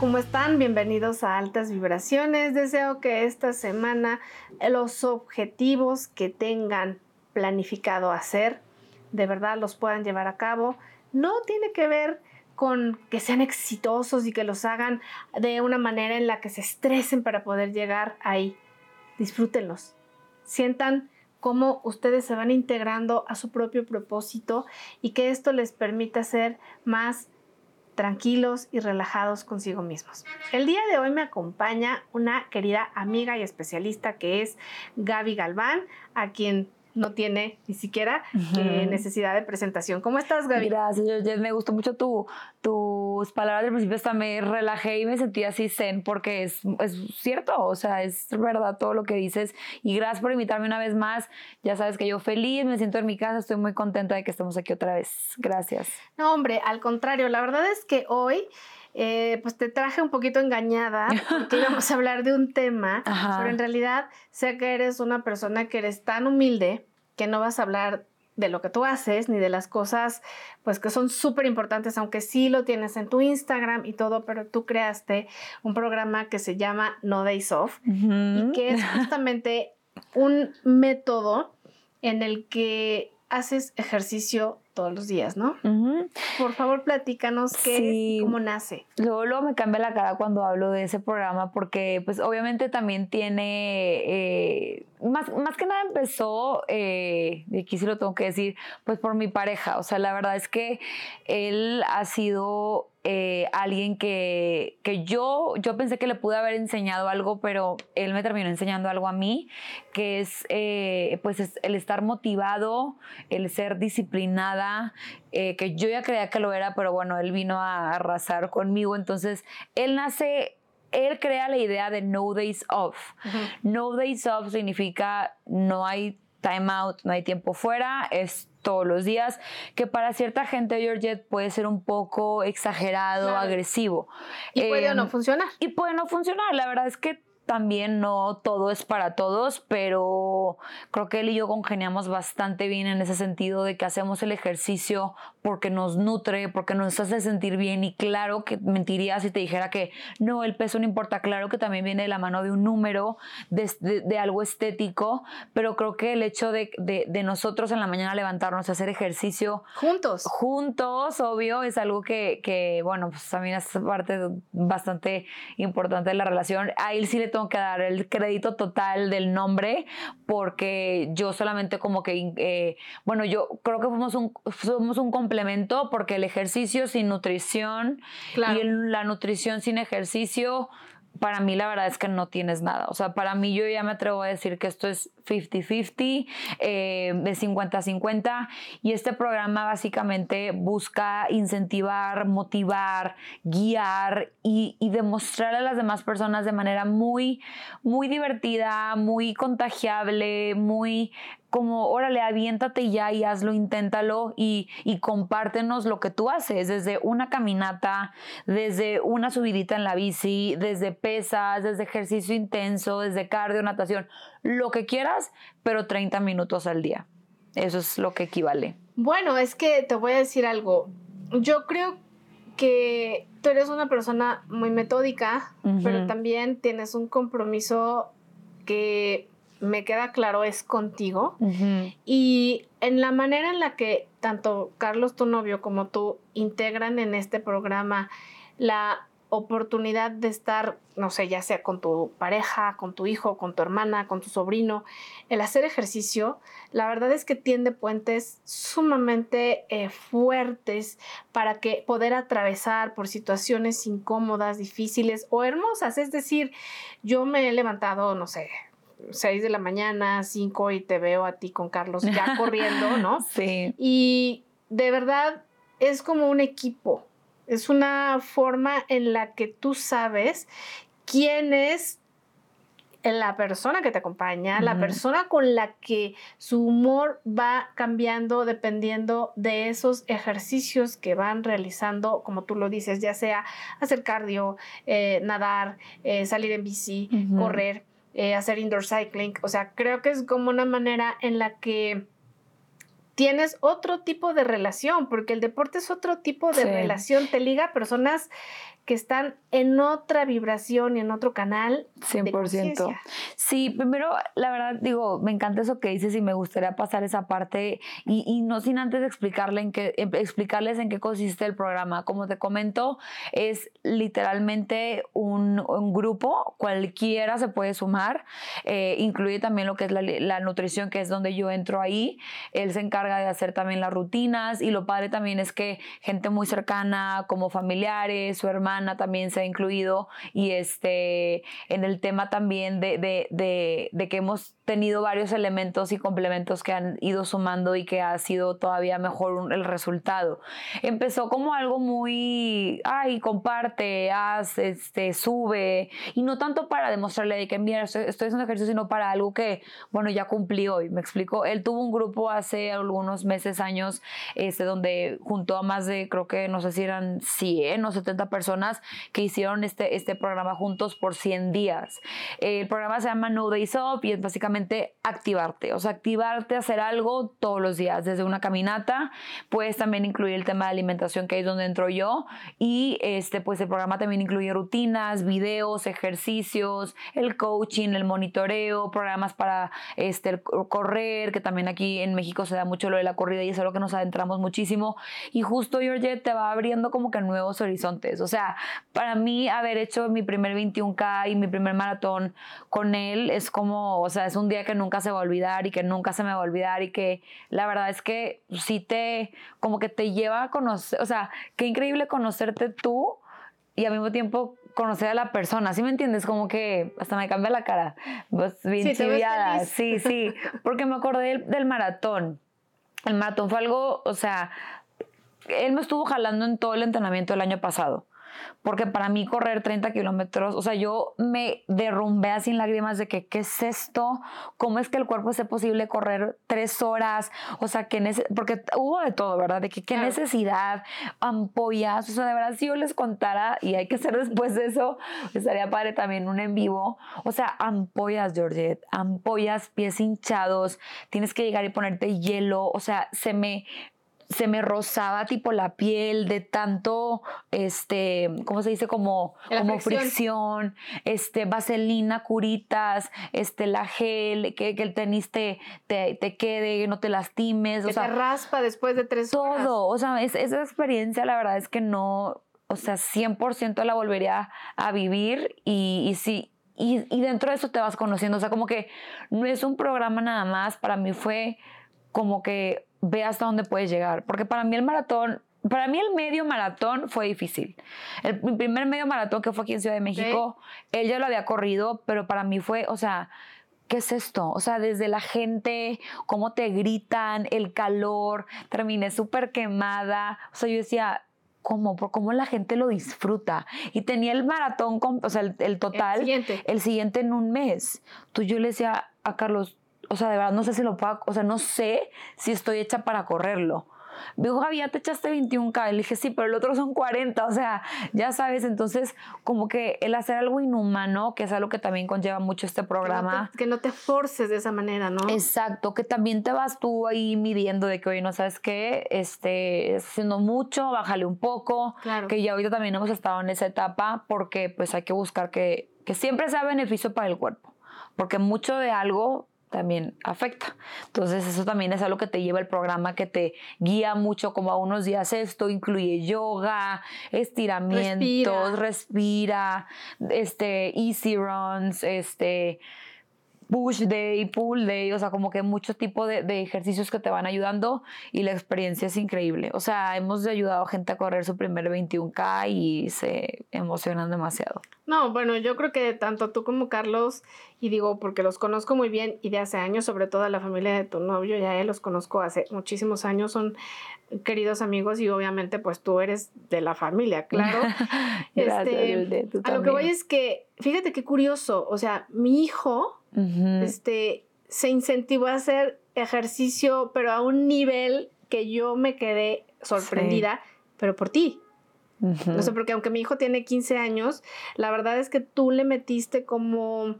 ¿cómo están? Bienvenidos a Altas Vibraciones. Deseo que esta semana los objetivos que tengan planificado hacer, de verdad los puedan llevar a cabo. No tiene que ver con que sean exitosos y que los hagan de una manera en la que se estresen para poder llegar ahí. Disfrútenlos. Sientan cómo ustedes se van integrando a su propio propósito y que esto les permita ser más tranquilos y relajados consigo mismos. El día de hoy me acompaña una querida amiga y especialista que es Gaby Galván, a quien no tiene ni siquiera eh, necesidad de presentación. ¿Cómo estás, Gaby? Gracias, Georgette. Me gustó mucho tu, tus palabras del principio. Hasta me relajé y me sentí así zen porque es, es cierto, o sea, es verdad todo lo que dices. Y gracias por invitarme una vez más. Ya sabes que yo feliz, me siento en mi casa, estoy muy contenta de que estemos aquí otra vez. Gracias. No, hombre, al contrario, la verdad es que hoy... Eh, pues te traje un poquito engañada porque íbamos a hablar de un tema, pero en realidad sé que eres una persona que eres tan humilde que no vas a hablar de lo que tú haces ni de las cosas pues que son súper importantes aunque sí lo tienes en tu Instagram y todo pero tú creaste un programa que se llama No Days Off y que es justamente un método en el que haces ejercicio todos los días, ¿no? Por favor, platícanos qué cómo nace. Luego, luego me cambia la cara cuando hablo de ese programa porque pues obviamente también tiene, eh, más, más que nada empezó, eh, y aquí sí lo tengo que decir, pues por mi pareja. O sea, la verdad es que él ha sido eh, alguien que, que, yo, yo pensé que le pude haber enseñado algo, pero él me terminó enseñando algo a mí, que es eh, pues el estar motivado, el ser disciplinada, eh, que yo ya creía que lo era, pero bueno, él vino a arrasar conmigo, entonces él nace él crea la idea de no days off. No days off significa no hay time out, no hay tiempo fuera, es todos los días, que para cierta gente Georgette puede ser un poco exagerado, agresivo. Y puede no em, funcionar. Y puede no funcionar. La verdad es que también no todo es para todos, pero creo que él y yo congeniamos bastante bien en ese sentido de que hacemos el ejercicio porque nos nutre, porque nos hace sentir bien. Y claro que mentiría si te dijera que no, el peso no importa, claro que también viene de la mano de un número, de, algo estético, pero creo que el hecho de, de, nosotros en la mañana levantarnos, hacer ejercicio juntos, juntos, obvio, es algo que, que bueno, pues también es parte bastante importante de la relación. A él sí le tengo que dar el crédito total del nombre porque yo solamente como que, eh, bueno, yo creo que fuimos un, fuimos un complemento porque el ejercicio sin nutrición y la nutrición sin ejercicio para mí la verdad es que no tienes nada. O sea, para mí yo ya me atrevo a decir que esto es 50-50, eh, de 50-50. Y este programa básicamente busca incentivar, motivar, guiar y, y, demostrar a las demás personas de manera muy, muy divertida, muy contagiable, muy como, órale, aviéntate ya y hazlo, inténtalo y, y compártenos lo que tú haces, desde una caminata, desde una subidita en la bici, desde pesas, desde ejercicio intenso, desde cardio, natación, lo que quieras, pero 30 minutos al día. Eso es lo que equivale. Bueno, es que te voy a decir algo. Yo creo que tú eres una persona muy metódica, pero también tienes un compromiso que me queda claro es contigo. Y en la manera en la que tanto Carlos, tu novio, como tú integran en este programa la oportunidad de estar, no sé, ya sea con tu pareja, con tu hijo, con tu hermana, con tu sobrino, el hacer ejercicio, la verdad es que tiende puentes sumamente eh, fuertes para que poder atravesar por situaciones incómodas, difíciles o hermosas. Es decir, yo me he levantado, no sé, 6 de la mañana, 5 y te veo a ti con Carlos ya corriendo, ¿no? Sí. Y de verdad es como un equipo, es una forma en la que tú sabes quién es la persona que te acompaña, la persona con la que su humor va cambiando dependiendo de esos ejercicios que van realizando, como tú lo dices, ya sea hacer cardio, eh, nadar, eh, salir en bici, correr eh, hacer indoor cycling. O sea, creo que es como una manera en la que tienes otro tipo de relación, porque el deporte es otro tipo de relación, te liga a personas que están en otra vibración y en otro canal. 100%. sí, primero, la verdad, digo, me encanta eso que dices y me gustaría pasar esa parte y, no sin antes explicarle en qué, em, explicarles en qué consiste el programa. Como te comento, es literalmente un, grupo, cualquiera se puede sumar, eh, incluye también lo que es la, la nutrición, que es donde yo entro ahí. Él se encarga de hacer también las rutinas y lo padre también es que gente muy cercana, como familiares, su hermano, también se ha incluido y este, en el tema también de, de, de, que hemos tenido varios elementos y complementos que han ido sumando y que ha sido todavía mejor el resultado. Empezó como algo muy, ay, comparte, haz, este, sube, y no tanto para demostrarle de que, mira, estoy, haciendo ejercicio, sino para algo que, bueno, ya cumplí hoy, me explico. Él tuvo un grupo hace algunos meses, años, este, donde juntó a más de, creo que, no sé si eran 100 o 70 personas que hicieron este, este programa juntos por 100 días. El programa se llama No Days Up y es básicamente activarte, o sea, activarte hacer algo todos los días, desde una caminata, puedes también incluir el tema de alimentación que es donde entro yo y este, pues el programa también incluye rutinas, videos, ejercicios, el coaching, el monitoreo, programas para este, correr, que también aquí en México se da mucho lo de la corrida y es algo que nos adentramos muchísimo y justo Georgette te va abriendo como que nuevos horizontes, o sea, para mí haber hecho mi primer 21K y mi primer maratón con él es como, o sea, es un día que nunca se va a olvidar y que nunca se me va a olvidar y que la verdad es que sí te, como que te lleva a conocer, o sea, qué increíble conocerte tú y al mismo tiempo conocer a la persona, ¿sí me entiendes? Como que hasta me cambia la cara, pues bien sí, sí, sí, porque me acordé del, del maratón. El maratón fue algo, o sea, él me estuvo jalando en todo el entrenamiento del año pasado porque para mí correr 30 kilómetros, o sea, yo me derrumbé así en lágrimas de que, ¿qué es esto? ¿Cómo es que el cuerpo es posible correr tres horas? O sea, que porque hubo de todo, ¿verdad? De que qué necesidad, ampollas, o sea, de verdad, si yo les contara, y hay que hacer después de eso, estaría padre también un en vivo, o sea, ampollas, Georgette, ampollas, pies hinchados, tienes que llegar y ponerte hielo, o sea, se me, se me rozaba tipo la piel de tanto, este, ¿cómo se dice? Como, como fricción. este, vaselina, curitas, este, la gel, que, que el tenis te, te, te, quede, no te lastimes. Que o sea, te raspa después de tres todo. horas. Todo, o sea, esa experiencia la verdad es que no, o sea, 100% la volvería a vivir y, y sí, y, y dentro de eso te vas conociendo, o sea, como que no es un programa nada más, para mí fue como que ve hasta dónde puedes llegar. Porque para mí el maratón, para mí el medio maratón fue difícil. El, mi primer medio maratón que fue aquí en Ciudad de México, él ya lo había corrido, pero para mí fue, o sea, ¿qué es esto? O sea, desde la gente, cómo te gritan, el calor, terminé súper quemada. O sea, yo decía, ¿cómo? Por cómo la gente lo disfruta. Y tenía el maratón, o sea, el, total, el siguiente. el siguiente en un mes. Entonces yo le decía a Carlos, o sea, de verdad no sé si lo puedo, o sea, no sé si estoy hecha para correrlo. Me dijo, Javi, ya te echaste 21K. Le dije, sí, pero el otro son 40, o sea, ya sabes, entonces como que el hacer algo inhumano, que es algo que también conlleva mucho este programa. Que no te, forces de esa manera, ¿no? Exacto, que también te vas tú ahí midiendo de que, oye, no sabes qué, este, haciendo mucho, bájale un poco. Claro. Que ya ahorita también hemos estado en esa etapa porque pues hay que buscar que, que siempre sea beneficio para el cuerpo. Porque mucho de algo también afecta. Entonces eso también es algo que te lleva el programa, que te guía mucho como a unos días esto, incluye yoga, estiramientos, respira, respira este, easy runs, este, push day, pull day, o sea, como que mucho tipo de, ejercicios que te van ayudando y la experiencia es increíble. O sea, hemos ayudado a gente a correr su primer 21K y se emocionan demasiado. No, bueno, yo creo que tanto tú como Carlos, y digo porque los conozco muy bien y de hace años, sobre todo a la familia de tu novio, ya los conozco hace muchísimos años, son queridos amigos y obviamente pues tú eres de la familia, claro. este, a lo que voy es que, fíjate qué curioso, o sea, mi hijo este, se incentivó a hacer ejercicio, pero a un nivel que yo me quedé sorprendida, pero por ti. No sé, porque aunque mi hijo tiene 15 años, la verdad es que tú le metiste como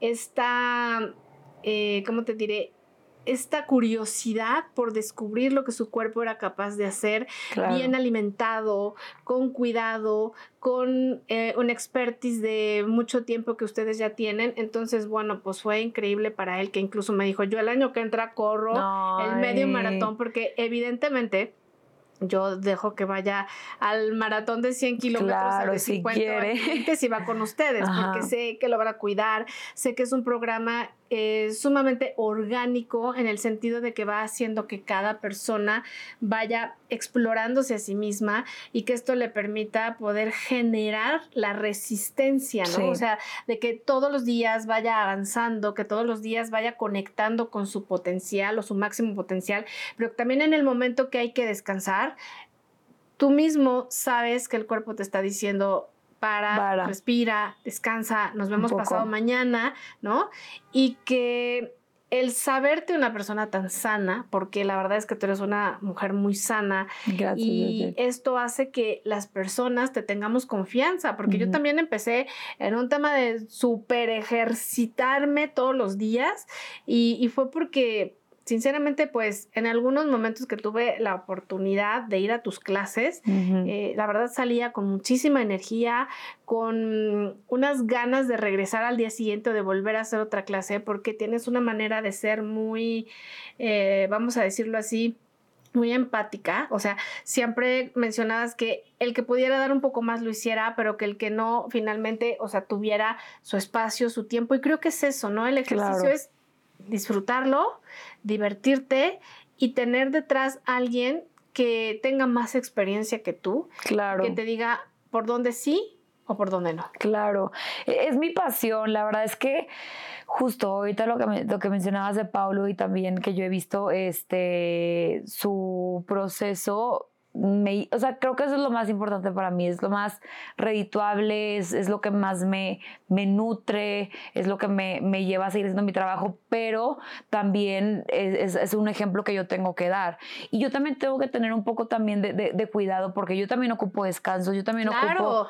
esta, eh, ¿cómo te diré? Esta curiosidad por descubrir lo que su cuerpo era capaz de hacer, bien alimentado, con cuidado, con eh, un expertise de mucho tiempo que ustedes ya tienen. Entonces, bueno, pues fue increíble para él que incluso me dijo, yo el año que entra corro el medio maratón porque evidentemente yo dejo que vaya al maratón de 100 kilómetros claro, de 50 si, si va con ustedes, porque sé que lo van a cuidar, sé que es un programa eh, sumamente orgánico en el sentido de que va haciendo que cada persona vaya explorándose a sí misma y que esto le permita poder generar la resistencia, ¿no? O sea, de que todos los días vaya avanzando, que todos los días vaya conectando con su potencial o su máximo potencial, pero también en el momento que hay que descansar, tú mismo sabes que el cuerpo te está diciendo para, respira, descansa, nos vemos pasado mañana, ¿no? Y que el saberte una persona tan sana, porque la verdad es que tú eres una mujer muy sana y esto hace que las personas te tengamos confianza, porque yo también empecé en un tema de super ejercitarme todos los días y, y fue porque sinceramente, pues en algunos momentos que tuve la oportunidad de ir a tus clases, eh, la verdad salía con muchísima energía, con unas ganas de regresar al día siguiente o de volver a hacer otra clase, porque tienes una manera de ser muy, eh, vamos a decirlo así, muy empática, o sea, siempre mencionabas que el que pudiera dar un poco más lo hiciera, pero que el que no finalmente, o sea, tuviera su espacio, su tiempo, y creo que es eso, ¿no? El ejercicio es disfrutarlo, divertirte y tener detrás a alguien que tenga más experiencia que tú, claro. que te diga por dónde sí o por dónde no. Claro, e-, es mi pasión, la verdad es que justo ahorita lo que, lo que mencionabas de Pablo y también que yo he visto este, su proceso o sea, creo que eso es lo más importante para mí, es lo más redituable, es, es lo que más me, me nutre, es lo que me, me, lleva a seguir haciendo mi trabajo, pero también es, es, un ejemplo que yo tengo que dar. Y yo también tengo que tener un poco también de, de, cuidado, porque yo también ocupo descanso, yo también ocupo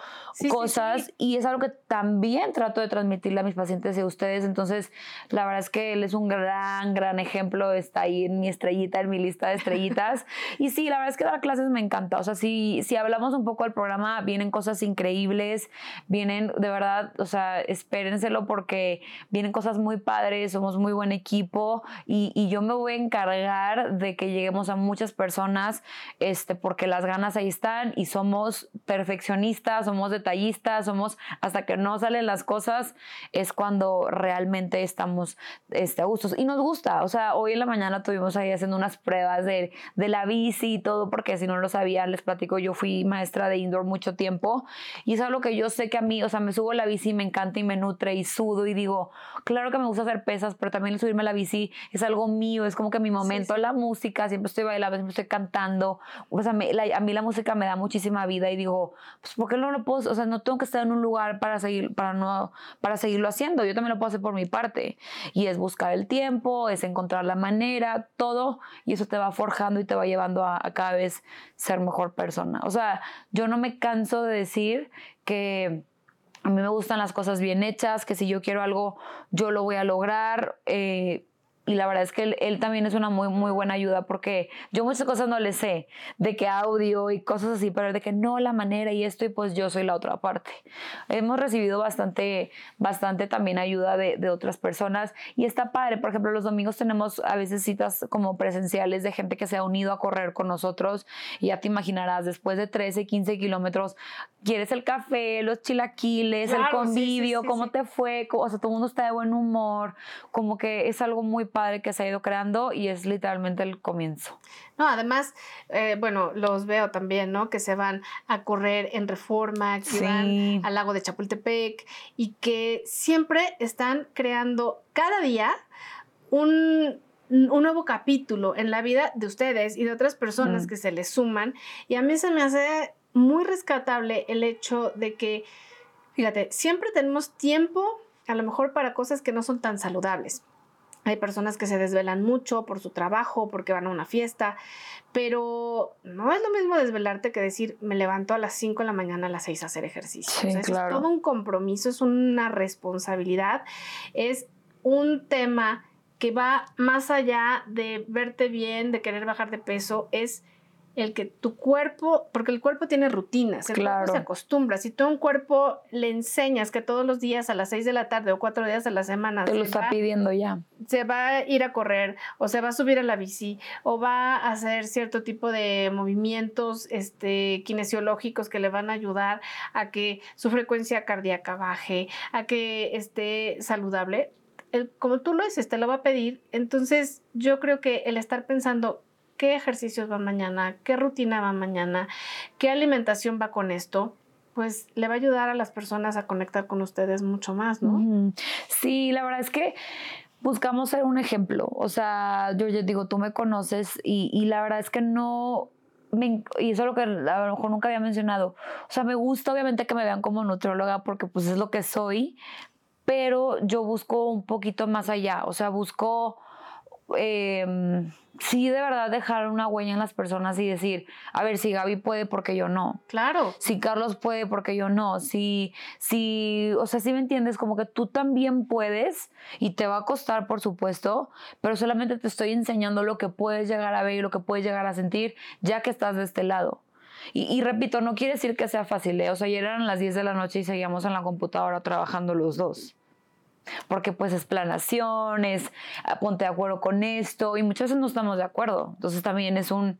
cosas, y es algo que también trato de transmitirle a mis pacientes y a ustedes. Entonces, la verdad es que él es un gran, gran ejemplo, está ahí en mi estrellita, en mi lista de estrellitas. y sí, la verdad es que dar clases me encanta. O sea, si, si hablamos un poco del programa, vienen cosas increíbles, vienen de verdad, o sea, espérenselo porque vienen cosas muy padres, somos muy buen equipo y, y yo me voy a encargar de que lleguemos a muchas personas, este, porque las ganas ahí están y somos perfeccionistas, somos detallistas, somos hasta que no salen las cosas, es cuando realmente estamos este, a gustos. Y nos gusta, o sea, hoy en la mañana tuvimos ahí haciendo unas pruebas de, de la bici y todo, porque si no lo sabía, les platico, yo fui maestra de indoor mucho tiempo y es algo que yo sé que a mí, o sea, me subo a la bici y me encanta y me nutre y sudo y digo, claro que me gusta hacer pesas, pero también subirme a la bici es algo mío, es como que mi momento, la música, siempre estoy bailando, siempre estoy cantando, o sea, a mí la música me da muchísima vida y digo, pues, ¿por qué no lo puedo, o sea, no tengo que estar en un lugar para, seguir, para, no, para seguirlo haciendo, yo también lo puedo hacer por mi parte y es buscar el tiempo, es encontrar la manera, todo y eso te va forjando y te va llevando a cada vez ser mejor persona. O sea, yo no me canso de decir que a mí me gustan las cosas bien hechas, que si yo quiero algo, yo lo voy a lograr. Eh, y la verdad es que él, también es una muy, muy buena ayuda porque yo muchas cosas no le sé, de que audio y cosas así, pero de que no la manera y esto y pues yo soy la otra parte. Hemos recibido bastante, bastante también ayuda de, de otras personas y está padre, por ejemplo, los domingos tenemos a veces citas como presenciales de gente que se ha unido a correr con nosotros y ya te imaginarás, después de 13, 15 kilómetros, quieres el café, los chilaquiles, el convivio, cómo te fue, o sea, todo el mundo está de buen humor, como que es algo muy padre que se ha ido creando y es literalmente el comienzo. No, además, eh, bueno, los veo también, ¿no? Que se van a correr en reforma, que van al lago de Chapultepec y que siempre están creando cada día un, nuevo capítulo en la vida de ustedes y de otras personas mm. que se les suman. Y a mí se me hace muy rescatable el hecho de que, fíjate, siempre tenemos tiempo a lo mejor para cosas que no son tan saludables. Hay personas que se desvelan mucho por su trabajo, porque van a una fiesta, pero no es lo mismo desvelarte que decir, me levanto a las 5 de la mañana a las 6 a hacer ejercicio. es todo un compromiso, es una responsabilidad, es un tema que va más allá de verte bien, de querer bajar de peso, es el que tu cuerpo, porque el cuerpo tiene rutinas, el cuerpo se acostumbra. Si tú a un cuerpo le enseñas que todos los días a las 6 de la tarde o cuatro días a la semana. Te lo está pidiendo ya. Se va a ir a correr, o se va a subir a la bici, o va a hacer cierto tipo de movimientos este, kinesiológicos que le van a ayudar a que su frecuencia cardíaca baje, a que esté saludable. El, como tú lo dices, te lo va a pedir. Entonces, yo creo que el estar pensando, qué ejercicios va mañana, qué rutina va mañana, qué alimentación va con esto, pues le va a ayudar a las personas a conectar con ustedes mucho más, ¿no? Sí, la verdad es que buscamos ser un ejemplo. O sea, yo ya digo, tú me conoces y, la verdad es que no, y eso es lo que a lo mejor nunca había mencionado. O sea, me gusta obviamente que me vean como nutrióloga porque pues es lo que soy, pero yo busco un poquito más allá. O sea, busco eh, sí de verdad dejar una huella en las personas y decir, a ver, si Gaby puede, porque yo no. Claro. Si Carlos puede, porque yo no. Si, si, o sea, si me entiendes, como que tú también puedes y te va a costar, por supuesto, pero solamente te estoy enseñando lo que puedes llegar a ver y lo que puedes llegar a sentir ya que estás de este lado. Y, repito, no quiere decir que sea fácil, ¿eh? o sea, ayer eran las 10 de la noche y seguíamos en la computadora trabajando los dos porque pues es planación, es ah, ponte de acuerdo con esto y muchas veces no estamos de acuerdo. Entonces también es un,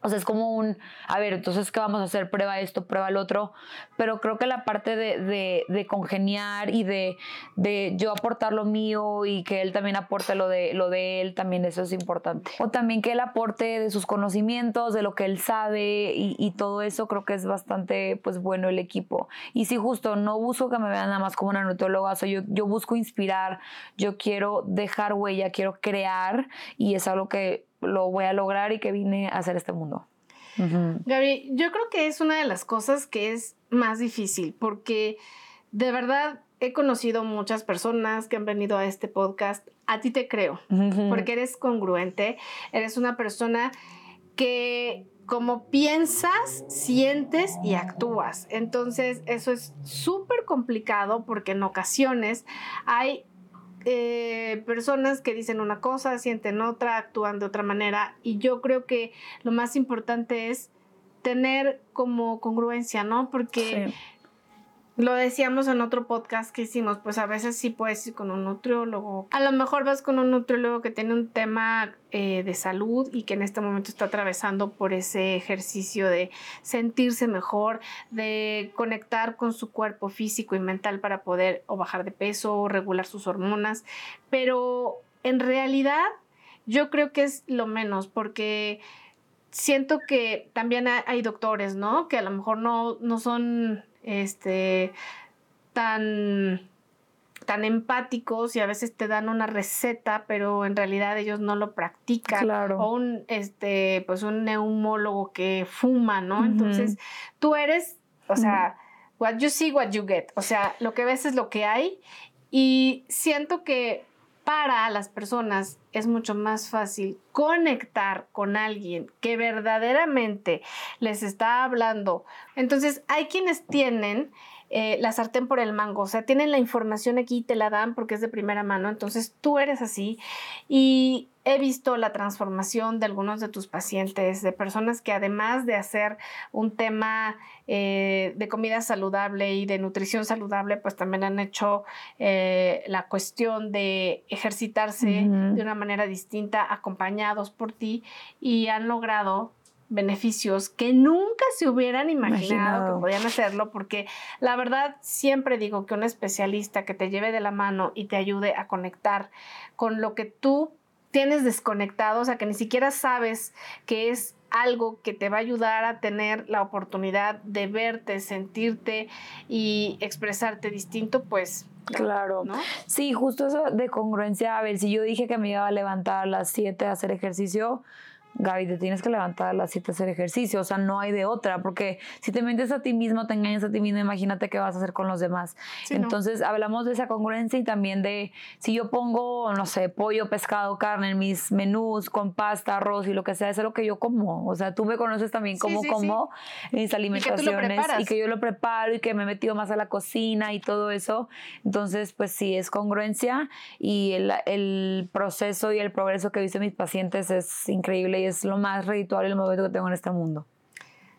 o sea, es como un, a ver, entonces, ¿qué vamos a hacer? Prueba esto, prueba el otro. Pero creo que la parte de, de, congeniar y de, de, yo aportar lo mío y que él también aporte lo de, lo de él, también eso es importante. O también que él aporte de sus conocimientos, de lo que él sabe y, y todo eso, creo que es bastante, pues, bueno el equipo. Y sí, justo, no busco que me vean nada más como una nutrióloga, o yo, yo busco inspirar, yo quiero dejar huella, quiero crear y es algo que lo voy a lograr y que vine a hacer este mundo. Gaby, yo creo que es una de las cosas que es más difícil porque de verdad he conocido muchas personas que han venido a este podcast. A ti te creo, porque eres congruente, eres una persona que como piensas, sientes y actúas. Entonces, eso es súper complicado porque en ocasiones hay eh, personas que dicen una cosa, sienten otra, actúan de otra manera y yo creo que lo más importante es tener como congruencia, ¿no? Porque lo decíamos en otro podcast que hicimos, pues a veces sí puedes ir con un nutriólogo. A lo mejor vas con un nutriólogo que tiene un tema eh, de salud y que en este momento está atravesando por ese ejercicio de sentirse mejor, de conectar con su cuerpo físico y mental para poder o bajar de peso o regular sus hormonas. Pero en realidad yo creo que es lo menos porque siento que también hay doctores, ¿no? Que a lo mejor no, no son este, tan, tan empáticos y a veces te dan una receta, pero en realidad ellos no lo practican. O un, este, pues un neumólogo que fuma, ¿no? Entonces, tú eres, o sea, what you see, what you get. O sea, lo que ves es lo que hay. Y siento que para las personas es mucho más fácil conectar con alguien que verdaderamente les está hablando. Entonces, hay quienes tienen eh, la sartén por el mango, o sea, tienen la información aquí y te la dan porque es de primera mano, entonces tú eres así y he visto la transformación de algunos de tus pacientes, de personas que además de hacer un tema eh, de comida saludable y de nutrición saludable, pues también han hecho eh, la cuestión de ejercitarse de una manera distinta, acompañados por ti y han logrado beneficios que nunca se hubieran imaginado, que podían hacerlo, porque la verdad siempre digo que un especialista que te lleve de la mano y te ayude a conectar con lo que tú tienes desconectado, o sea, que ni siquiera sabes que es algo que te va a ayudar a tener la oportunidad de verte, sentirte y expresarte distinto, pues Claro. ¿no? Sí, justo eso de congruencia. A ver, si yo dije que me iba a levantar a las 7 a hacer ejercicio, Gaby, te tienes que levantar a las 7 a hacer ejercicio, o sea, no hay de otra, porque si te mientes a ti mismo, te engañas a ti mismo, imagínate qué vas a hacer con los demás. Entonces, hablamos de esa congruencia y también de si yo pongo, no sé, pollo, pescado, carne en mis menús con pasta, arroz y lo que sea, es lo que yo como. O sea, tú me conoces también como como mis alimentaciones y que, yo lo preparo y que me he metido más a la cocina y todo eso. Entonces, pues sí, es congruencia y el, el proceso y el progreso que he visto en mis pacientes es increíble y es lo más redituable el momento que tengo en este mundo.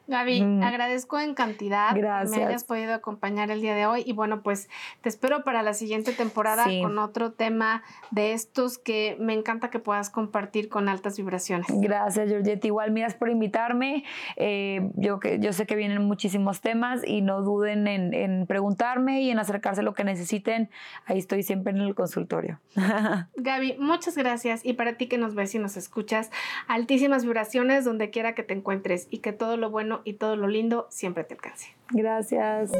Gaby, mm. agradezco en cantidad que me hayas podido acompañar el día de hoy y bueno, pues te espero para la siguiente temporada con otro tema de estos que me encanta que puedas compartir con altas vibraciones. Gracias, Georgette. Igual, miras por invitarme. Eh, yo, que, yo sé que vienen muchísimos temas y no duden en, en preguntarme y en acercarse a lo que necesiten. Ahí estoy siempre en el consultorio. Gaby, muchas gracias y para ti que nos ves y nos escuchas, altísimas vibraciones donde quiera que te encuentres y que todo lo y todo lo lindo siempre te alcance. Gracias.